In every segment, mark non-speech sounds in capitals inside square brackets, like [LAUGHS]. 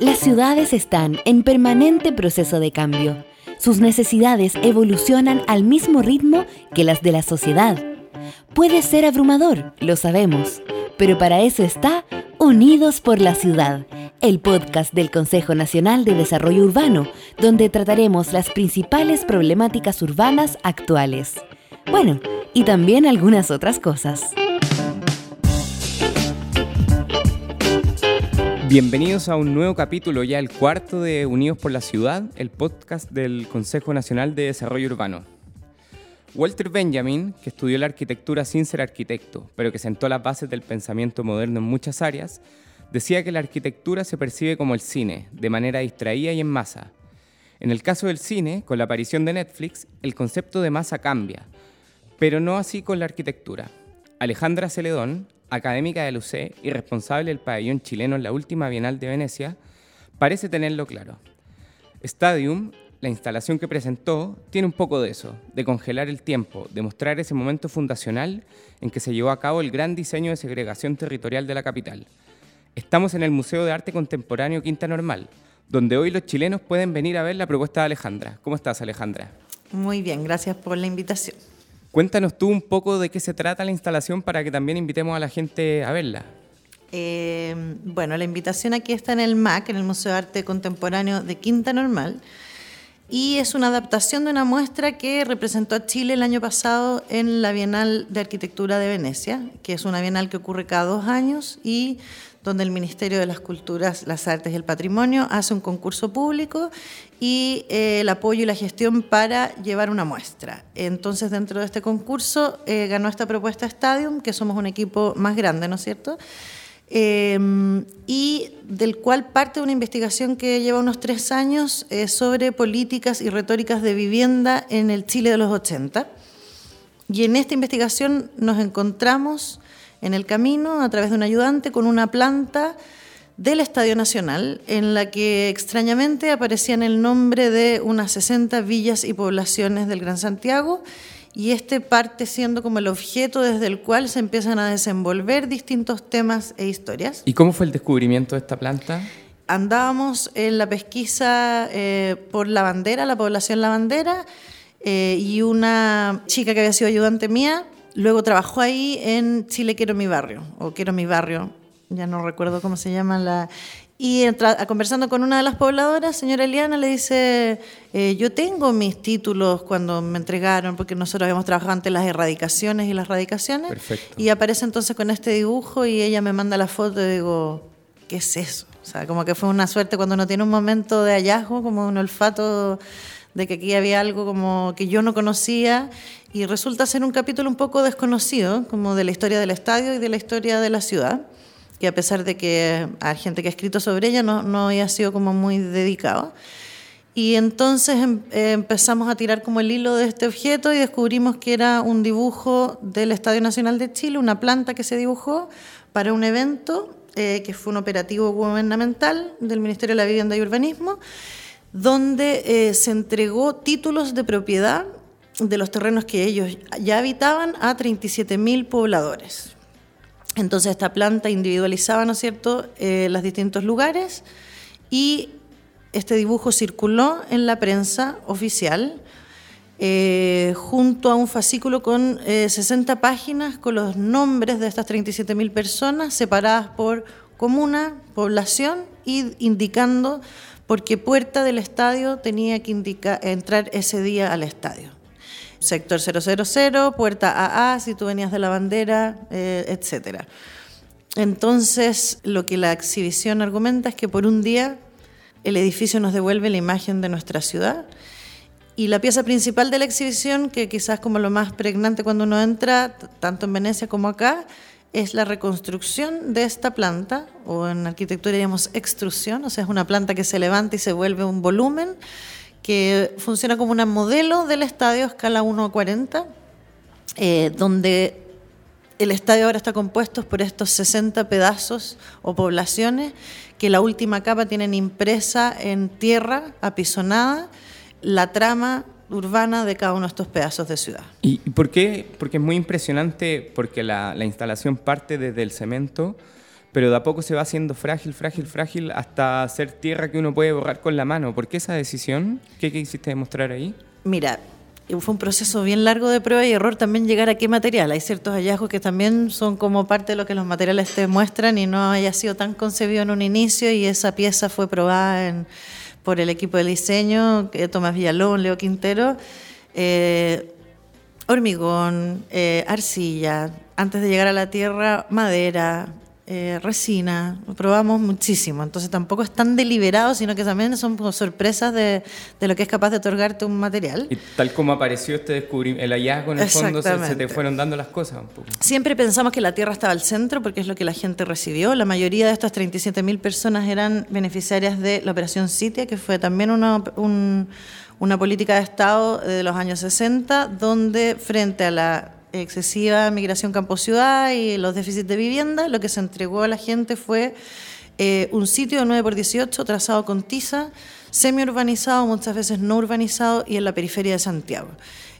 Las ciudades están en permanente proceso de cambio. Sus necesidades evolucionan al mismo ritmo que las de la sociedad. Puede ser abrumador, lo sabemos, pero para eso está Unidos por la Ciudad, el podcast del Consejo Nacional de Desarrollo Urbano, donde trataremos las principales problemáticas urbanas actuales. Bueno, y también algunas otras cosas. Bienvenidos a un nuevo capítulo, ya el cuarto de Unidos por la Ciudad, el podcast del Consejo Nacional de Desarrollo Urbano. Walter Benjamin, que estudió la arquitectura sin ser arquitecto, pero que sentó las bases del pensamiento moderno en muchas áreas, decía que la arquitectura se percibe como el cine, de manera distraída y en masa. En el caso del cine, con la aparición de Netflix, el concepto de masa cambia, pero no así con la arquitectura. Alejandra Celedón, académica de UC y responsable del pabellón chileno en la última Bienal de Venecia, parece tenerlo claro. Stadium, la instalación que presentó, tiene un poco de eso, de congelar el tiempo, de mostrar ese momento fundacional en que se llevó a cabo el gran diseño de segregación territorial de la capital. Estamos en el Museo de Arte Contemporáneo Quinta Normal, donde hoy los chilenos pueden venir a ver la propuesta de Alejandra. ¿Cómo estás, Alejandra? Muy bien, gracias por la invitación. Cuéntanos tú un poco de qué se trata la instalación para que también invitemos a la gente a verla. Eh, bueno, la invitación aquí está en el MAC, en el Museo de Arte Contemporáneo de Quinta Normal, y es una adaptación de una muestra que representó a Chile el año pasado en la Bienal de Arquitectura de Venecia, que es una bienal que ocurre cada dos años y donde el Ministerio de las Culturas, las Artes y el Patrimonio hace un concurso público y eh, el apoyo y la gestión para llevar una muestra. Entonces, dentro de este concurso eh, ganó esta propuesta Stadium, que somos un equipo más grande, ¿no es cierto? Em, y del cual parte una investigación que lleva unos tres años eh, sobre políticas y retóricas de vivienda en el Chile de los 80. Y en esta investigación nos encontramos en el camino a través de un ayudante con una planta del Estadio Nacional en la que extrañamente aparecía el nombre de unas 60 villas y poblaciones del Gran Santiago y este parte siendo como el objeto desde el cual se empiezan a desenvolver distintos temas e historias. ¿Y cómo fue el descubrimiento de esta planta? Andábamos en la pesquisa eh, por la bandera, la población La Bandera, eh, y una chica que había sido ayudante mía Luego trabajó ahí en Chile Quiero mi barrio, o Quiero mi barrio, ya no recuerdo cómo se llama la... Y conversando con una de las pobladoras, señora Eliana, le dice, eh, yo tengo mis títulos cuando me entregaron, porque nosotros habíamos trabajado ante las erradicaciones y las radicaciones. Perfecto. Y aparece entonces con este dibujo y ella me manda la foto y digo, ¿qué es eso? O sea, como que fue una suerte cuando uno tiene un momento de hallazgo, como un olfato de que aquí había algo como que yo no conocía y resulta ser un capítulo un poco desconocido, como de la historia del estadio y de la historia de la ciudad, que a pesar de que hay gente que ha escrito sobre ella, no, no había sido como muy dedicado. Y entonces em, empezamos a tirar como el hilo de este objeto y descubrimos que era un dibujo del Estadio Nacional de Chile, una planta que se dibujó para un evento eh, que fue un operativo gubernamental del Ministerio de la Vivienda y Urbanismo, donde eh, se entregó títulos de propiedad de los terrenos que ellos ya habitaban a 37.000 pobladores. Entonces esta planta individualizaba, ¿no cierto?, eh, los distintos lugares y este dibujo circuló en la prensa oficial eh, junto a un fascículo con 60 páginas con los nombres de estas 37.000 personas separadas por comuna, población y indicando por qué puerta del estadio tenía que entrar ese día al estadio. Sector 000, puerta AA, si tú venías de la bandera, eh, etc. Entonces, lo que la exhibición argumenta es que por un día el edificio nos devuelve la imagen de nuestra ciudad y la pieza principal de la exhibición, que quizás como lo más pregnante cuando uno entra, tanto en Venecia como acá, es la reconstrucción de esta planta, o en arquitectura diríamos extrusión, o sea, es una planta que se levanta y se vuelve un volumen, que funciona como un modelo del estadio a escala 1 a 40, eh, donde el estadio ahora está compuesto por estos 60 pedazos o poblaciones que la última capa tienen impresa en tierra apisonada. La trama urbana de cada uno de estos pedazos de ciudad. ¿Y por qué? Porque es muy impresionante, porque la, instalación parte desde el cemento, pero de a poco se va haciendo frágil, frágil, frágil, hasta ser tierra que uno puede borrar con la mano. ¿Por qué esa decisión? ¿Qué quisiste demostrar ahí? Mira, fue un proceso bien largo de prueba y error también llegar a qué material. Hay ciertos hallazgos que también son como parte de lo que los materiales te muestran y no haya sido tan concebido en un inicio y esa pieza fue probada por el equipo de diseño, Tomás Villalón, Leo Quintero. Eh, hormigón, eh, arcilla, antes de llegar a la tierra, madera, eh, resina, probamos muchísimo, entonces tampoco es tan deliberado, sino que también son sorpresas de, lo que es capaz de otorgarte un material. Y tal como apareció este descubrimiento, el hallazgo en el fondo, se, te fueron dando las cosas un poco. Siempre pensamos que la Tierra estaba al centro porque es lo que la gente recibió. La mayoría de estas 37.000 personas eran beneficiarias de la Operación Citia, que fue también una, una política de Estado de los años 60, donde frente a la excesiva migración campo-ciudad y los déficits de vivienda, lo que se entregó a la gente fue eh, un sitio de 9 por 18 trazado con tiza, semi-urbanizado, muchas veces no urbanizado y en la periferia de Santiago.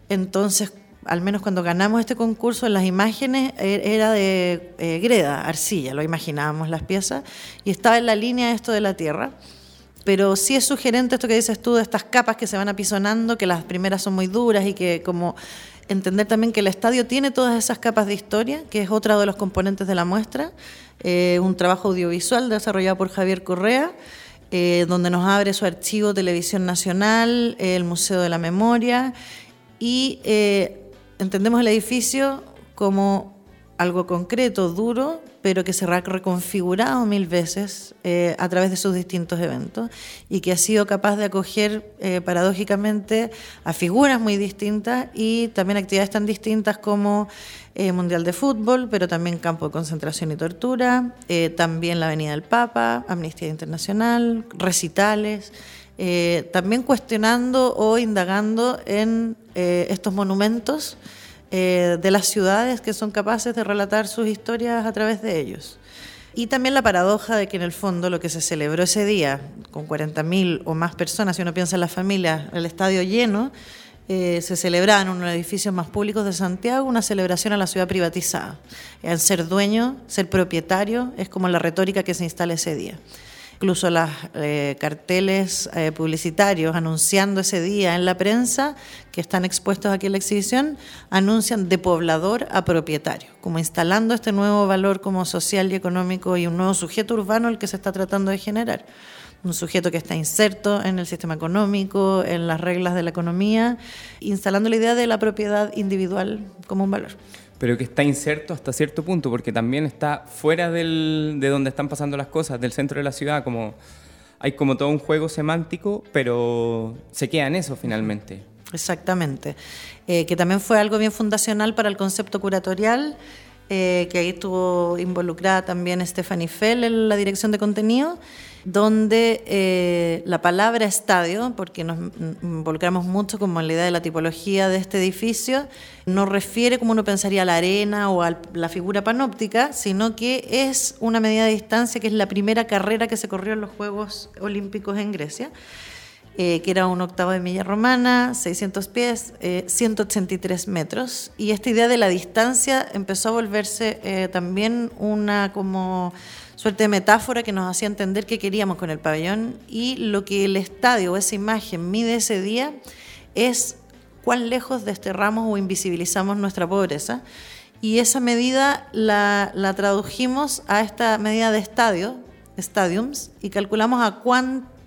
Entonces, al menos cuando ganamos este concurso, en las imágenes e, era de eh, greda, arcilla, lo imaginábamos las piezas, y estaba en la línea esto de la tierra. Pero sí es sugerente esto que dices tú de estas capas que se van apisonando, que las primeras son muy duras y que como entender también que el estadio tiene todas esas capas de historia, que es otro de los componentes de la muestra, eh, un trabajo audiovisual desarrollado por Javier Correa, eh, donde nos abre su archivo Televisión Nacional, el Museo de la Memoria, y eh, entendemos el edificio como algo concreto, duro, pero que se ha reconfigurado mil veces eh, a través de sus distintos eventos y que ha sido capaz de acoger eh, paradójicamente a figuras muy distintas y también actividades tan distintas como eh, Mundial de Fútbol, pero también campo de concentración y tortura, también la Avenida del Papa, Amnistía Internacional, recitales. también cuestionando o indagando en estos monumentos eh, de las ciudades que son capaces de relatar sus historias a través de ellos. Y también la paradoja de que en el fondo lo que se celebró ese día, con 40.000 o más personas, si uno piensa en las familias, el estadio lleno, eh, se celebraba en uno de los edificios más públicos de Santiago una celebración a la ciudad privatizada. El ser dueño, ser propietario, es como la retórica que se instala ese día incluso los eh, carteles eh, publicitarios anunciando ese día en la prensa, que están expuestos aquí en la exhibición, anuncian de poblador a propietario, como instalando este nuevo valor como social y económico y un nuevo sujeto urbano el que se está tratando de generar. Un sujeto que está inserto en el sistema económico, en las reglas de la economía, instalando la idea de la propiedad individual como un valor pero que está inserto hasta cierto punto, porque también está fuera del, de donde están pasando las cosas, del centro de la ciudad, como hay como todo un juego semántico, pero se queda en eso finalmente. Exactamente, eh, que también fue algo bien fundacional para el concepto curatorial, eh, que ahí estuvo involucrada también Stephanie Fell en la dirección de contenido donde eh, la palabra estadio, porque nos involucramos mucho como en la idea de la tipología de este edificio, no refiere como uno pensaría a la arena o a la figura panóptica, sino que es una medida de distancia que es la primera carrera que se corrió en los Juegos Olímpicos en Grecia. Eh, que era un octavo de milla romana, 600 pies, 183 eh, metros. Y esta idea de la distancia empezó a volverse también una como suerte de metáfora que nos hacía entender qué queríamos con el pabellón y lo que el estadio o esa imagen mide ese día es cuán lejos desterramos o invisibilizamos nuestra pobreza. Y esa medida la, tradujimos a esta medida de estadio, stadiums, y calculamos a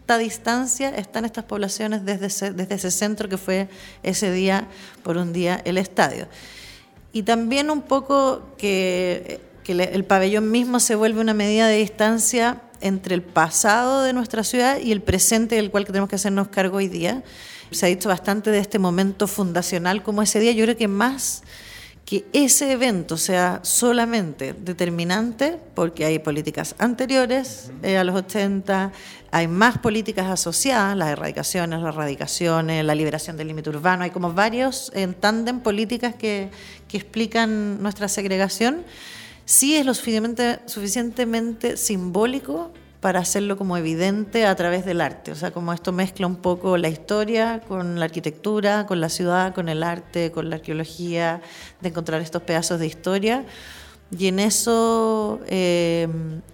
cuánta distancia están estas poblaciones desde ese, desde ese centro que fue ese día, por un día, el estadio. Y también un poco que que el pabellón mismo se vuelve una medida de distancia entre el pasado de nuestra ciudad y el presente del cual tenemos que hacernos cargo hoy día. Se ha dicho bastante de este momento fundacional como ese día. Yo creo que más que ese evento sea solamente determinante, porque hay políticas anteriores eh, a los 80, hay más políticas asociadas, las erradicaciones, las erradicaciones, la liberación del límite urbano, hay como varios en tándem políticas que, que explican nuestra segregación. Sí es lo suficientemente, simbólico para hacerlo como evidente a través del arte. O sea, como esto mezcla un poco la historia con la arquitectura, con la ciudad, con el arte, con la arqueología, de encontrar estos pedazos de historia, Y en eso eh,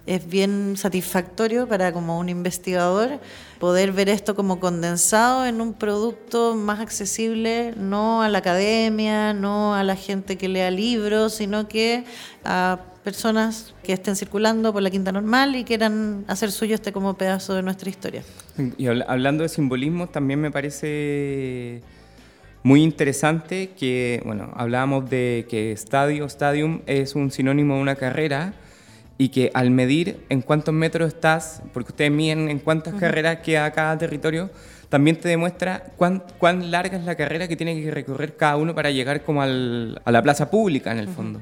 es bien satisfactorio para como un investigador poder ver esto como condensado en un producto más accesible, no a la academia, no a la gente que lea libros, sino que a personas que estén circulando por la Quinta Normal y quieran hacer suyo este como pedazo de nuestra historia. Y hablando de simbolismo, también me parece muy interesante que, bueno, hablábamos de que estadio, stadium es un sinónimo de una carrera y que al medir en cuántos metros estás, porque ustedes miden en cuántas carreras queda cada territorio, también te demuestra cuán, cuán, larga es la carrera que tiene que recorrer cada uno para llegar como al, a la plaza pública en el fondo.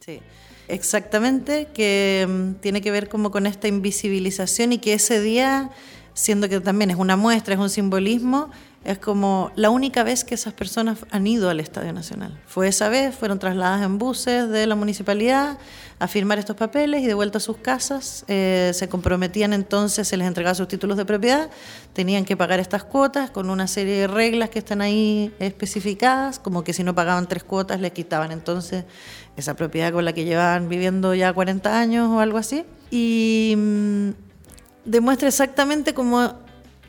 Sí, exactamente, que mm, tiene que ver como con esta invisibilización y que ese día, siendo que también es una muestra, es un simbolismo, es como la única vez que esas personas han ido al Estadio Nacional. Fue esa vez, fueron trasladadas en buses de la municipalidad a firmar estos papeles y de vuelta a sus casas. Eh, se comprometían entonces, se les entregaba sus títulos de propiedad, tenían que pagar estas cuotas con una serie de reglas que están ahí especificadas, como que si no pagaban tres cuotas les quitaban entonces esa propiedad con la que llevaban viviendo ya 40 años o algo así. Y mm, demuestra exactamente cómo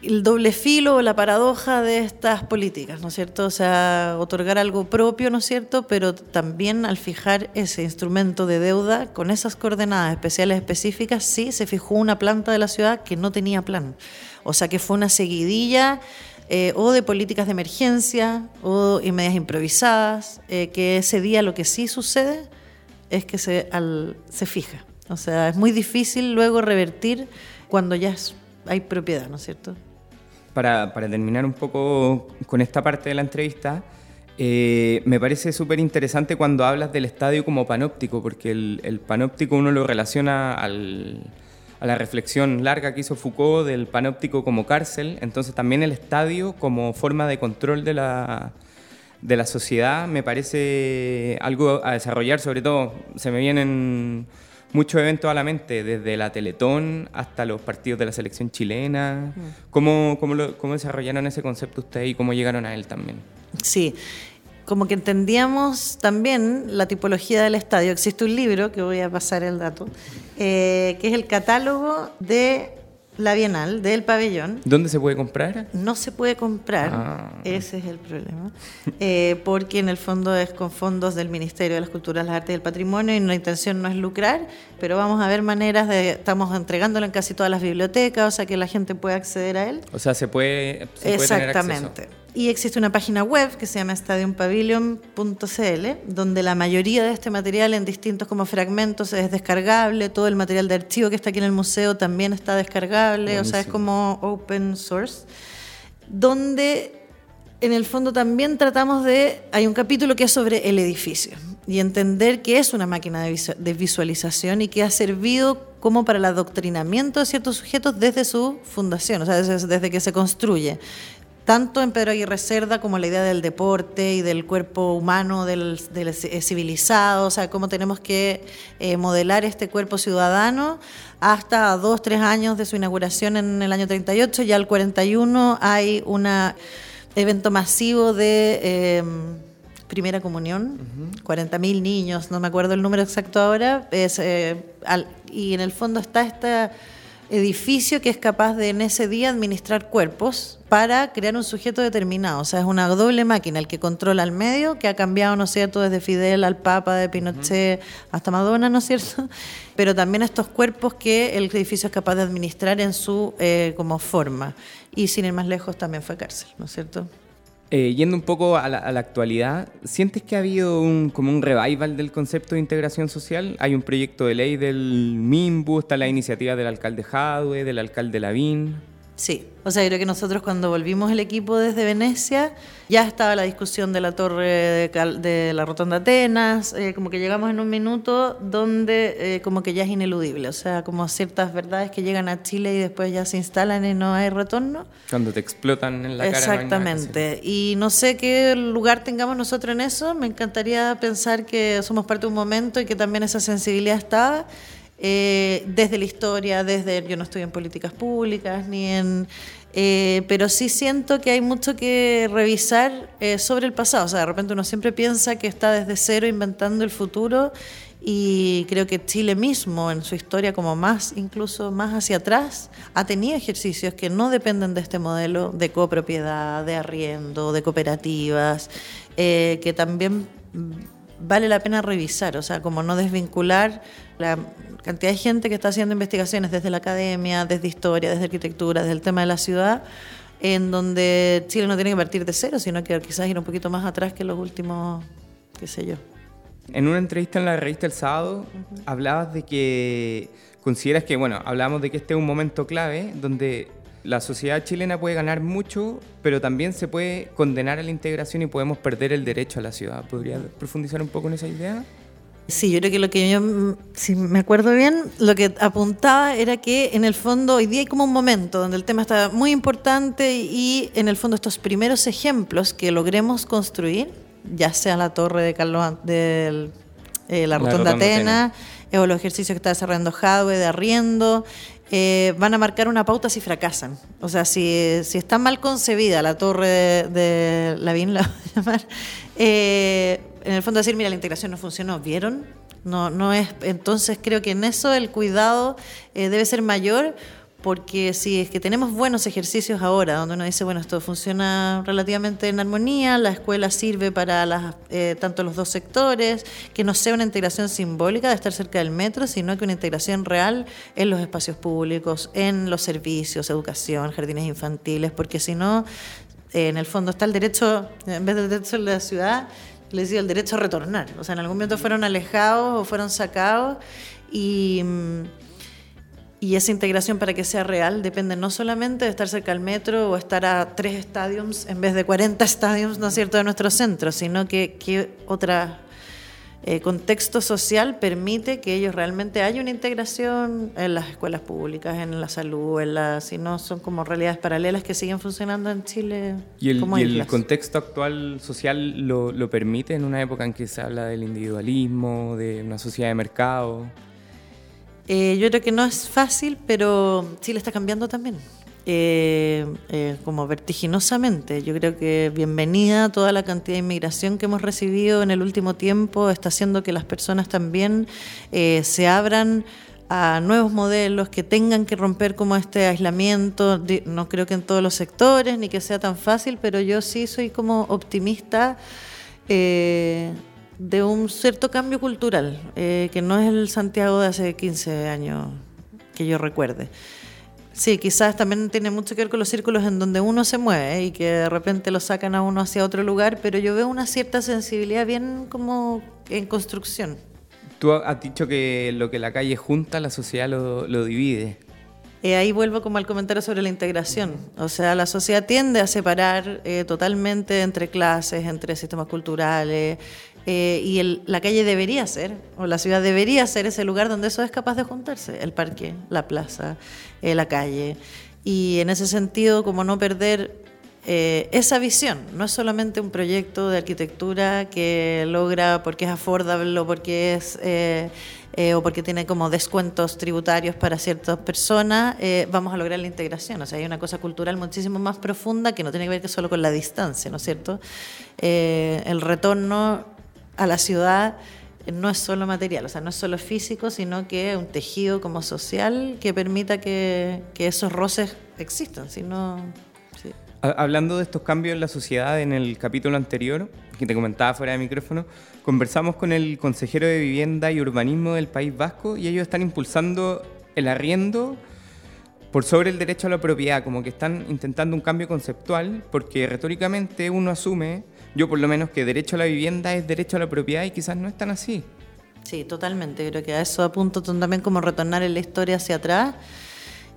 el doble filo o la paradoja de estas políticas, ¿no es cierto? O sea, otorgar algo propio, ¿no es cierto? Pero también al fijar ese instrumento de deuda con esas coordenadas especiales específicas, sí se fijó una planta de la ciudad que no tenía plan. O sea, que fue una seguidilla eh, o de políticas de emergencia o en medidas improvisadas, eh, que ese día lo que sí sucede es que se, se fija. O sea, es muy difícil luego revertir cuando ya hay propiedad, ¿no es cierto? Para, terminar un poco con esta parte de la entrevista, eh, me parece súper interesante cuando hablas del estadio como panóptico, porque el, panóptico uno lo relaciona a la reflexión larga que hizo Foucault del panóptico como cárcel, entonces también el estadio como forma de control de la sociedad me parece algo a desarrollar, sobre todo se me vienen muchos eventos a la mente, desde la Teletón hasta los partidos de la selección chilena. ¿Cómo, cómo, desarrollaron ese concepto ustedes y cómo llegaron a él también? Sí, como que entendíamos también la tipología del estadio. Existe un libro, que voy a pasar el dato, eh, que es el catálogo de la Bienal del pabellón. ¿Dónde se puede comprar? No se puede comprar, ah. ese es el problema, eh, porque en el fondo es con fondos del Ministerio de las Culturas, las Artes y el Patrimonio y la intención no es lucrar, pero vamos a ver maneras de, estamos entregándolo en casi todas las bibliotecas, o sea que la gente puede acceder a él. O sea, se puede... Exactamente. Y existe una página web que se llama stadiumpavilion.cl, donde la mayoría de este material en distintos como fragmentos es descargable, todo el material de archivo que está aquí en el museo también está descargable, o sea, es como open source, donde en el fondo también tratamos de, hay un capítulo que es sobre el edificio y entender que es una máquina de visualización y que ha servido como para el adoctrinamiento de ciertos sujetos desde su fundación, o sea, desde que se construye tanto en Pedro Aguirre Cerda como la idea del deporte y del cuerpo humano, del, civilizado, o sea, cómo tenemos que eh, modelar este cuerpo ciudadano, hasta dos, tres años de su inauguración en el año 38, ya al 41 hay un evento masivo de em, primera comunión, 40.000 niños, no me acuerdo el número exacto ahora, eh, y en el fondo está esta edificio que es capaz de en ese día administrar cuerpos para crear un sujeto determinado. O sea, es una doble máquina, el que controla el medio, que ha cambiado, ¿no es cierto?, desde Fidel al Papa, de Pinochet hasta Madonna, ¿no es cierto? [LAUGHS] Pero también estos cuerpos que el edificio es capaz de administrar en su eh, como forma. Y sin ir más lejos también fue cárcel, ¿no es cierto? Eh, yendo un poco a la, actualidad, ¿sientes que ha habido un, como un revival del concepto de integración social? Hay un proyecto de ley del MIMBU, está la iniciativa del alcalde Jadwe, del alcalde Lavín. Sí, o sea, creo que nosotros cuando volvimos el equipo desde Venecia, ya estaba la discusión de la torre de, la Rotonda Atenas, eh, como que llegamos en un minuto donde eh, como que ya es ineludible, o sea, como ciertas verdades que llegan a Chile y después ya se instalan y no hay retorno. Cuando te explotan en la cara. Exactamente, y no sé qué lugar tengamos nosotros en eso, me encantaría pensar que somos parte de un momento y que también esa sensibilidad está eh, desde la historia, desde, yo no estoy en políticas públicas, ni en... Eh, pero sí siento que hay mucho que revisar eh, sobre el pasado. O sea, de repente uno siempre piensa que está desde cero inventando el futuro y creo que Chile mismo en su historia como más incluso más hacia atrás ha tenido ejercicios que no dependen de este modelo de copropiedad, de arriendo, de cooperativas, eh, que también vale la pena revisar, o sea, como no desvincular la cantidad de gente que está haciendo investigaciones desde la academia, desde historia, desde arquitectura, desde el tema de la ciudad, en donde Chile no tiene que partir de cero, sino que quizás ir un poquito más atrás que los últimos, qué sé yo. En una entrevista en la revista El Sábado, hablabas de que consideras que, bueno, hablamos de que este es un momento clave donde la sociedad chilena puede ganar mucho, pero también se puede condenar a la integración y podemos perder el derecho a la ciudad. ¿Podría profundizar un poco en esa idea? Sí, yo creo que lo que yo, si me acuerdo bien, lo que apuntaba era que en el fondo hoy día hay como un momento donde el tema está muy importante y en el fondo estos primeros ejemplos que logremos construir, ya sea la torre de Carlos, de eh, la, Rotonda Atenas, eh, o los ejercicios que está desarrollando Jadwe de arriendo, eh, van a marcar una pauta si fracasan. O sea, si, si está mal concebida la torre de, de Lavín, la voy a llamar, eh, en el fondo decir, mira, la integración no funcionó, ¿vieron? No, no es, entonces creo que en eso el cuidado eh, debe ser mayor porque si es que tenemos buenos ejercicios ahora, donde uno dice, bueno, esto funciona relativamente en armonía, la escuela sirve para las, eh, tanto los dos sectores, que no sea una integración simbólica de estar cerca del metro, sino que una integración real en los espacios públicos, en los servicios, educación, jardines infantiles, porque si no, eh, en el fondo está el derecho, en vez del derecho de la ciudad, le decía el derecho a retornar. O sea, en algún momento fueron alejados o fueron sacados y, y esa integración para que sea real depende no solamente de estar cerca del metro o estar a tres estadios en vez de 40 estadios, ¿no es cierto?, de nuestro centro, sino que, que otra eh, contexto social permite que ellos realmente haya una integración en las escuelas públicas, en la salud, en la, si no son como realidades paralelas que siguen funcionando en Chile. ¿Y el, como y el contexto actual social lo, lo permite en una época en que se habla del individualismo, de una sociedad de mercado? Eh, yo creo que no es fácil, pero Chile está cambiando también. Eh, eh, como vertiginosamente. Yo creo que bienvenida toda la cantidad de inmigración que hemos recibido en el último tiempo está haciendo que las personas también eh, se abran a nuevos modelos, que tengan que romper como este aislamiento. No creo que en todos los sectores, ni que sea tan fácil, pero yo sí soy como optimista eh, de un cierto cambio cultural, eh, que no es el Santiago de hace 15 años que yo recuerde. Sí, quizás también tiene mucho que ver con los círculos en donde uno se mueve y que de repente lo sacan a uno hacia otro lugar, pero yo veo una cierta sensibilidad bien como en construcción. Tú has dicho que lo que la calle junta, la sociedad lo, lo divide. Eh, ahí vuelvo como al comentario sobre la integración. O sea, la sociedad tiende a separar eh, totalmente entre clases, entre sistemas culturales, eh, y el- la calle debería ser, o la ciudad debería ser ese lugar donde eso es capaz de juntarse, el parque, la plaza, eh, la calle. Y en ese sentido, como no perder eh, esa visión, no es solamente un proyecto de arquitectura que logra porque es affordable o porque es... eh, eh, o porque tiene como descuentos tributarios para ciertas personas, eh, vamos a lograr la integración. O sea, hay una cosa cultural muchísimo más profunda que no tiene que ver que solo con la distancia, ¿no es cierto? Eh, el retorno a la ciudad no es solo material, o sea, no es solo físico, sino que es un tejido como social que permita que, que esos roces existan, si no... sí. Ha- Hablando de estos cambios en la sociedad, en el capítulo anterior, que te comentaba fuera de micrófono, conversamos con el consejero de Vivienda y Urbanismo del País Vasco y ellos están impulsando el arriendo por sobre el derecho a la propiedad, como que están intentando un cambio conceptual, porque retóricamente uno asume, yo por lo menos, que derecho a la vivienda es derecho a la propiedad y quizás no es tan así. Sí, totalmente. Creo que a eso apunto también como retornar en la historia hacia atrás.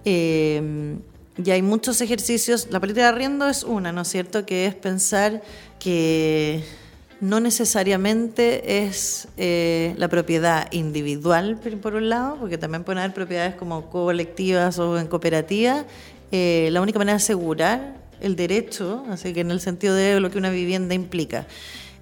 Eh, y hay muchos ejercicios. La política de arriendo es una, ¿no es cierto? Que es pensar que no necesariamente es eh, la propiedad individual, por- un lado, porque también pueden haber propiedades como colectivas o en cooperativa. Eh, la única manera de asegurar el derecho, así que en el sentido de lo que una vivienda implica.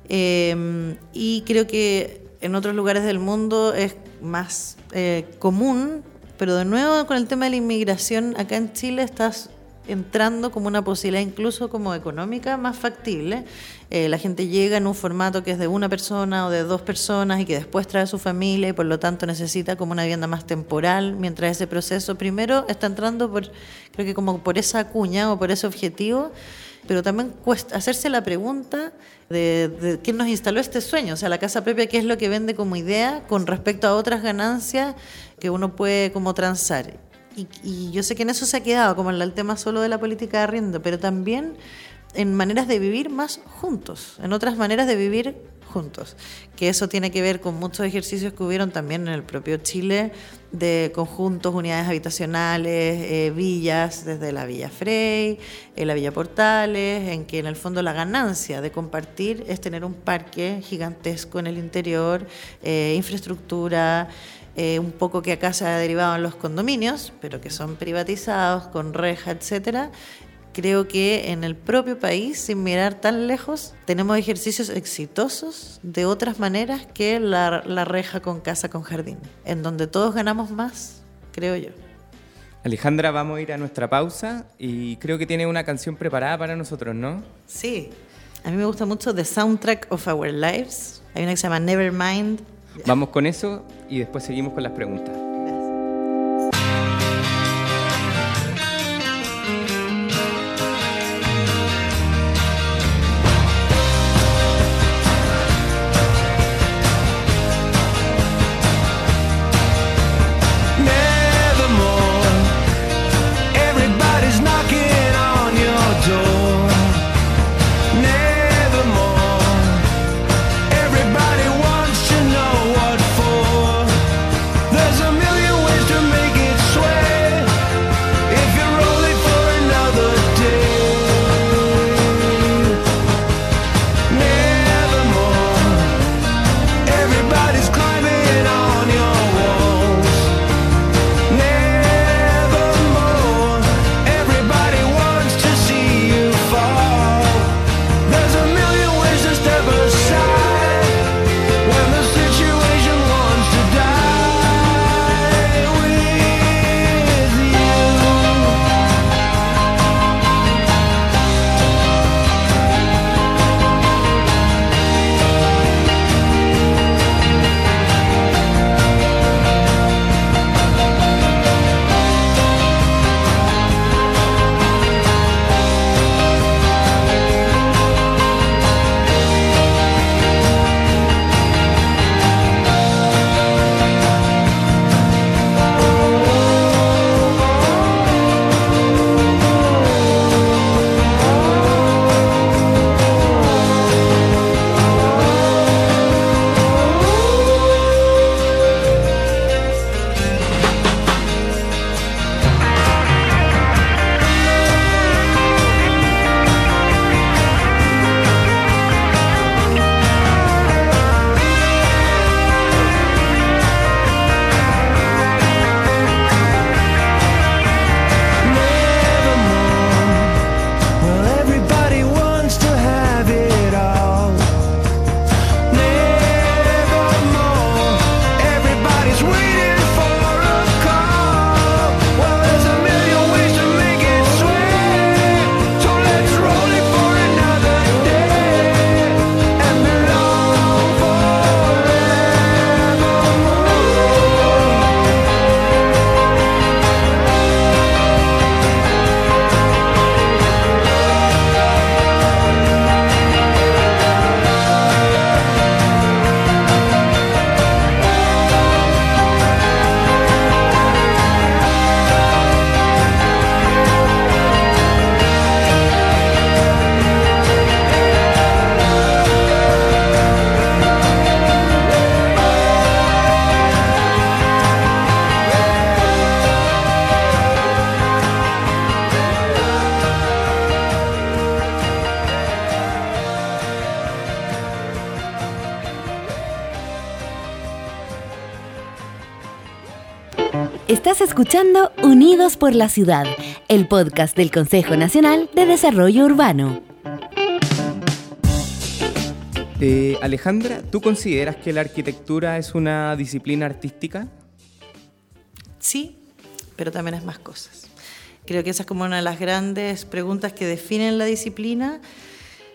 Eh, y creo que en otros lugares del mundo es más eh, común, pero de nuevo con el tema de la inmigración, acá en Chile estás entrando como una posibilidad incluso como económica más factible. Eh, la gente llega en un formato que es de una persona o de dos personas y que después trae a su familia y por lo tanto necesita como una vivienda más temporal, mientras ese proceso primero está entrando por, creo que como por esa cuña o por ese objetivo, pero también cuesta hacerse la pregunta de, de, quién nos instaló este sueño, o sea, la casa propia, qué es lo que vende como idea con respecto a otras ganancias que uno puede como transar. Y, yo sé que en eso se ha quedado, como en el tema solo de la política de arriendo, pero también en maneras de vivir más juntos, en otras maneras de vivir juntos. Que eso tiene que ver con muchos ejercicios que hubieron también en el propio Chile de conjuntos, unidades habitacionales, eh, villas, desde la Villa Frey, eh, la Villa Portales, en que en el fondo la ganancia de compartir es tener un parque gigantesco en el interior, eh, infraestructura. Eh, un poco que acá se ha derivado en los condominios, pero que son privatizados con reja, etcétera. Creo que en el propio país, sin mirar tan lejos, tenemos ejercicios exitosos de otras maneras que la, la reja con casa con jardín, en donde todos ganamos más, creo yo. Alejandra, vamos a ir a nuestra pausa y creo que tiene una canción preparada para nosotros, ¿no? Sí, a mí me gusta mucho The Soundtrack of Our Lives. Hay una que se llama Nevermind. Vamos con eso y después seguimos con las preguntas. Escuchando Unidos por la Ciudad, el podcast del Consejo Nacional de Desarrollo Urbano. Eh, Alejandra, ¿tú consideras que la arquitectura es una disciplina artística? Sí, pero también es más cosas. Creo que esa es como una de las grandes preguntas que definen la disciplina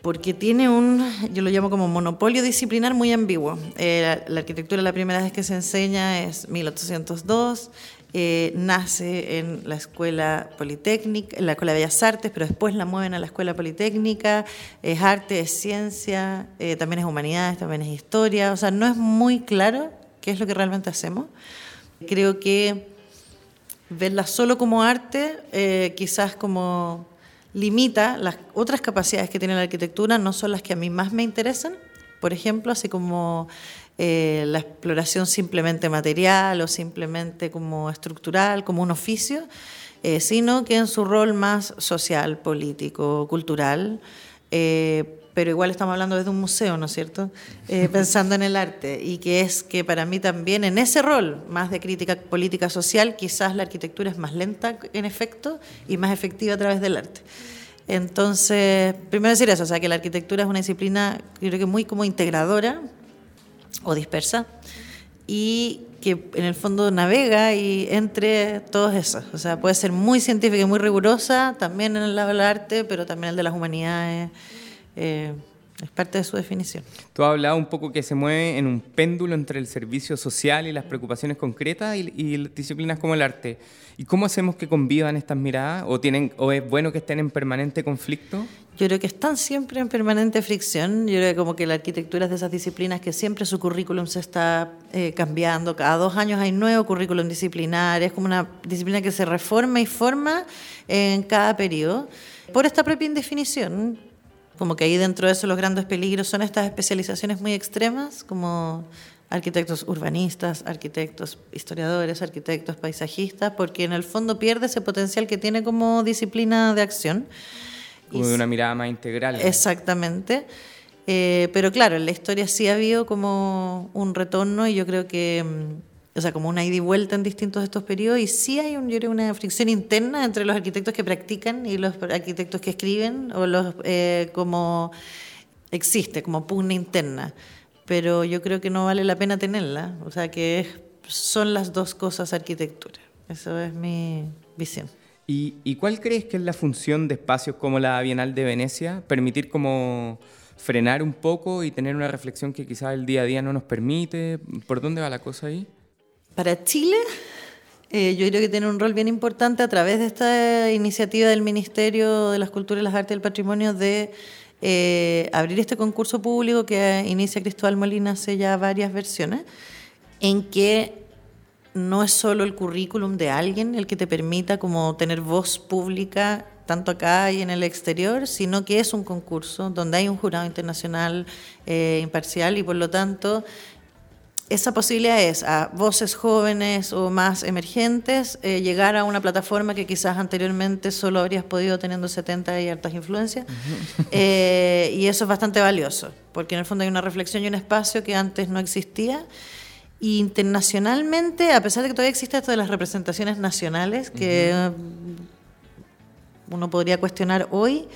porque tiene un, yo lo llamo como monopolio disciplinar muy ambiguo. Eh, la, arquitectura la primera vez que se enseña es 1802, eh, nace en la Escuela Politécnica, en la Escuela de Bellas Artes, pero después la mueven a la Escuela Politécnica, es arte, es ciencia, eh, también es humanidades, también es historia, o sea, no es muy claro qué es lo que realmente hacemos. Creo que verla solo como arte, quizás como limita las otras capacidades que tiene la arquitectura, no son las que a mí más me interesan, por ejemplo, así como eh, la exploración simplemente material o simplemente como estructural, como un oficio, eh, sino que en su rol más social, político, cultural. Eh, pero igual estamos hablando desde un museo, ¿no es cierto? [LAUGHS] pensando en el arte, y que es que para mí también en ese rol más de crítica política social, quizás la arquitectura es más lenta en efecto y más efectiva a través del arte. Entonces, primero decir eso, o sea, que la arquitectura es una disciplina, creo que muy como integradora o dispersa, y que en el fondo navega y entre todos esos. O sea, puede ser muy científica y muy rigurosa, también en el lado del arte, pero también el de las humanidades. Eh, es parte de su definición. Tú has hablado un poco que se mueve en un péndulo entre el servicio social y las preocupaciones concretas y, disciplinas como el arte. ¿Y cómo hacemos que convivan estas miradas? ¿O, tienen, ¿O es bueno que estén en permanente conflicto? Yo creo que están siempre en permanente fricción. Yo creo que como que la arquitectura es de esas disciplinas que siempre su currículum se está eh, cambiando. Cada dos años hay nuevo currículum disciplinar. Es como una disciplina que se reforma y forma en cada periodo por esta propia indefinición como que ahí dentro de eso los grandes peligros son estas especializaciones muy extremas, como arquitectos urbanistas, arquitectos historiadores, arquitectos paisajistas, porque en el fondo pierde ese potencial que tiene como disciplina de acción. Como de una mirada más integral. Exactamente. Eh, pero claro, en la historia sí ha habido como un retorno y yo creo que mm, o sea, como una ida y vuelta en distintos de estos periodos, y sí hay un, una fricción interna entre los arquitectos que practican y los arquitectos que escriben, o los eh, como existe, como pugna interna. Pero yo creo que no vale la pena tenerla, o sea, que son las dos cosas arquitectura. Eso es mi visión. ¿Y, ¿Y cuál crees que es la función de espacios como la Bienal de Venecia? Permitir como frenar un poco y tener una reflexión que quizás el día a día no nos permite. ¿Por dónde va la cosa ahí? Para Chile, eh, yo creo que tiene un rol bien importante a través de esta iniciativa del Ministerio de las Culturas, las Artes y el Patrimonio de eh, abrir este concurso público que inicia Cristóbal Molina hace ya varias versiones, en que no es solo el currículum de alguien el que te permita como tener voz pública tanto acá y en el exterior, sino que es un concurso donde hay un jurado internacional eh, imparcial y por lo tanto esa posibilidad es a voces jóvenes o más emergentes eh, llegar a una plataforma que quizás anteriormente solo habrías podido teniendo 70 y hartas influencias. [LAUGHS] Eh, y eso es bastante valioso, porque en el fondo hay una reflexión y un espacio que antes no existía. Y internacionalmente, a pesar de que todavía existe esto de las representaciones nacionales, que uno podría cuestionar hoy,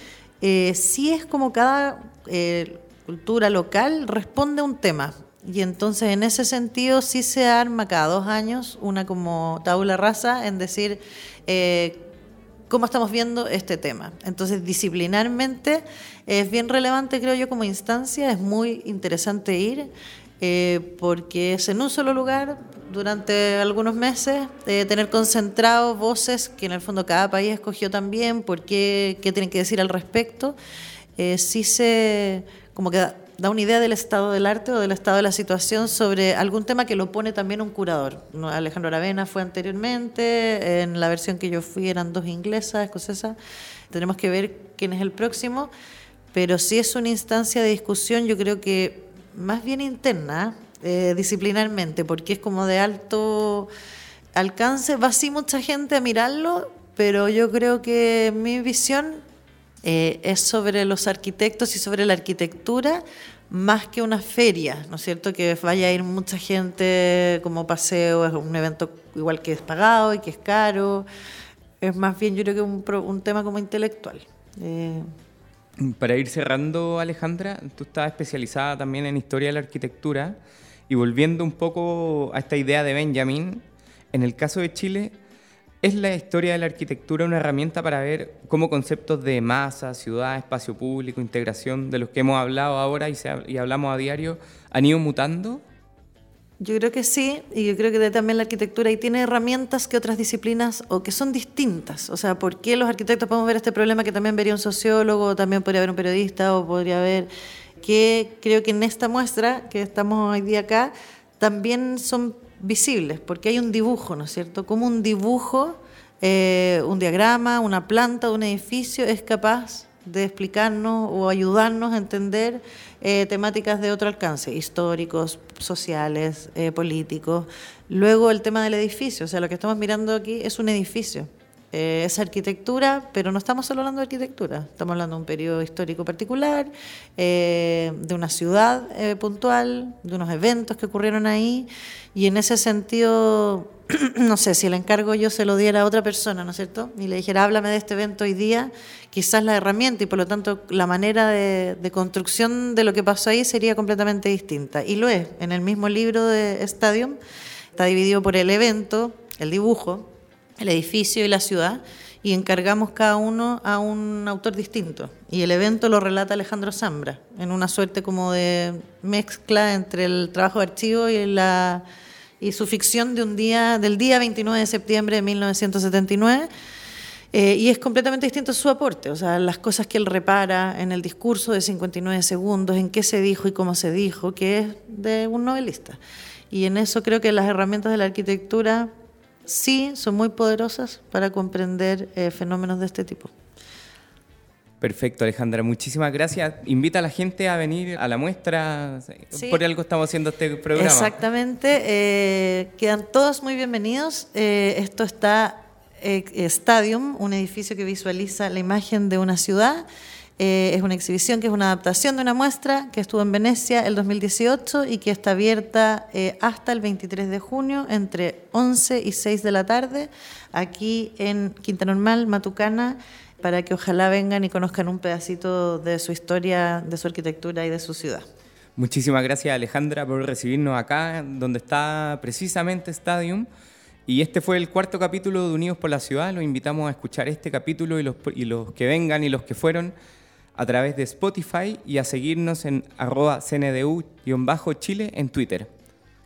eh, sí es como cada cultura local responde a un tema. Y entonces en ese sentido sí se arma cada dos años una como tabla rasa en decir eh, cómo estamos viendo este tema. Entonces disciplinarmente es bien relevante creo yo como instancia, es muy interesante ir eh, porque es en un solo lugar durante algunos meses, eh, tener concentrados voces que en el fondo cada país escogió también, por qué, qué tienen que decir al respecto, sí se como que da una idea del estado del arte o del estado de la situación sobre algún tema que lo pone también un curador. Alejandro Aravena fue anteriormente, en la versión que yo fui eran dos inglesas, escocesas. Tenemos que ver quién es el próximo, pero si es una instancia de discusión, yo creo que más bien interna, eh, disciplinarmente, porque es como de alto alcance. Va así mucha gente a mirarlo, pero yo creo que mi visión eh, es sobre los arquitectos y sobre la arquitectura más que una feria, ¿no es cierto? Que vaya a ir mucha gente como paseo, es un evento igual que es pagado y que es caro. Es más bien, yo creo que un, un tema como intelectual. Eh, Para ir cerrando, Alejandra, tú estás especializada también en historia de la arquitectura y volviendo un poco a esta idea de Benjamin, en el caso de Chile, ¿Es la historia de la arquitectura una herramienta para ver cómo conceptos de masa, ciudad, espacio público, integración, de los que hemos hablado ahora y, hablamos a diario, han ido mutando? Yo creo que sí, y yo creo que también la arquitectura y tiene herramientas que otras disciplinas o que son distintas. O sea, ¿por qué los arquitectos podemos ver este problema que también vería un sociólogo, también podría haber un periodista o podría haber que creo que en esta muestra que estamos hoy día acá también son visibles, porque hay un dibujo, ¿no es cierto? Como un dibujo, eh, un diagrama, una planta un edificio es capaz de explicarnos o ayudarnos a entender eh, temáticas de otro alcance, históricos, sociales, eh, políticos. Luego el tema del edificio, o sea, lo que estamos mirando aquí es un edificio. Eh, es arquitectura, pero no estamos solo hablando de arquitectura, estamos hablando de un periodo histórico particular, de una ciudad puntual, de unos eventos que ocurrieron ahí, y en ese sentido [CLEARS THROAT] no sé, si el encargo yo se lo diera a otra persona, ¿no es cierto? Y le dijera, háblame de este evento hoy día, quizás la herramienta y por lo tanto la manera de, construcción de lo que pasó ahí sería completamente distinta. Y lo es. En el mismo libro de Stadium está dividido por el evento, el dibujo, el edificio y la ciudad y encargamos cada uno a un autor distinto. Y el evento lo relata Alejandro Zambra, en una suerte como de mezcla entre el trabajo de archivo y la y su ficción de un día, del día 29 de septiembre de 1979. Eh, y es completamente distinto su aporte, o sea, las cosas que él repara en el discurso de 59 segundos, en qué se dijo y cómo se dijo, que es de un novelista. Y en eso creo que las herramientas de la arquitectura sí son muy poderosas para comprender eh, fenómenos de este tipo. Perfecto, Alejandra. Muchísimas gracias. Invita a la gente a venir a la muestra. Por algo estamos haciendo este programa. Exactamente. Eh, quedan todos muy bienvenidos. Eh, esto está eh, Stadium, un edificio que visualiza la imagen de una ciudad. Es una exhibición que es una adaptación de una muestra que estuvo en Venecia el 2018 y que está abierta hasta el 23 de junio entre 11 y 6 de la tarde aquí en Quinta Normal, Matucana para que ojalá vengan y conozcan un pedacito de su historia, de su arquitectura y de su ciudad. Muchísimas gracias Alejandra por recibirnos acá, donde está precisamente Stadium. Y este fue el cuarto capítulo de Unidos por la Ciudad. Los invitamos a escuchar este capítulo y los que vengan y los que fueron a través de Spotify y a seguirnos en arroba cndu-chile en Twitter.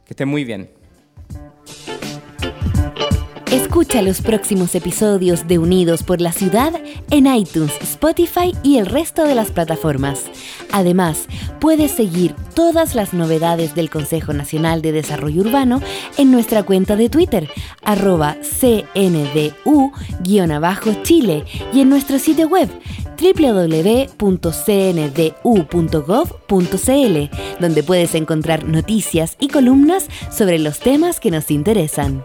Que estén muy bien. Escucha los próximos episodios de Unidos por la Ciudad en iTunes, Spotify y el resto de las plataformas. Además, puedes seguir todas las novedades del Consejo Nacional de Desarrollo Urbano en nuestra cuenta de Twitter, arroba CNDU-Chile y en nuestro sitio web www.cndu.gov.cl, donde puedes encontrar noticias y columnas sobre los temas que nos interesan.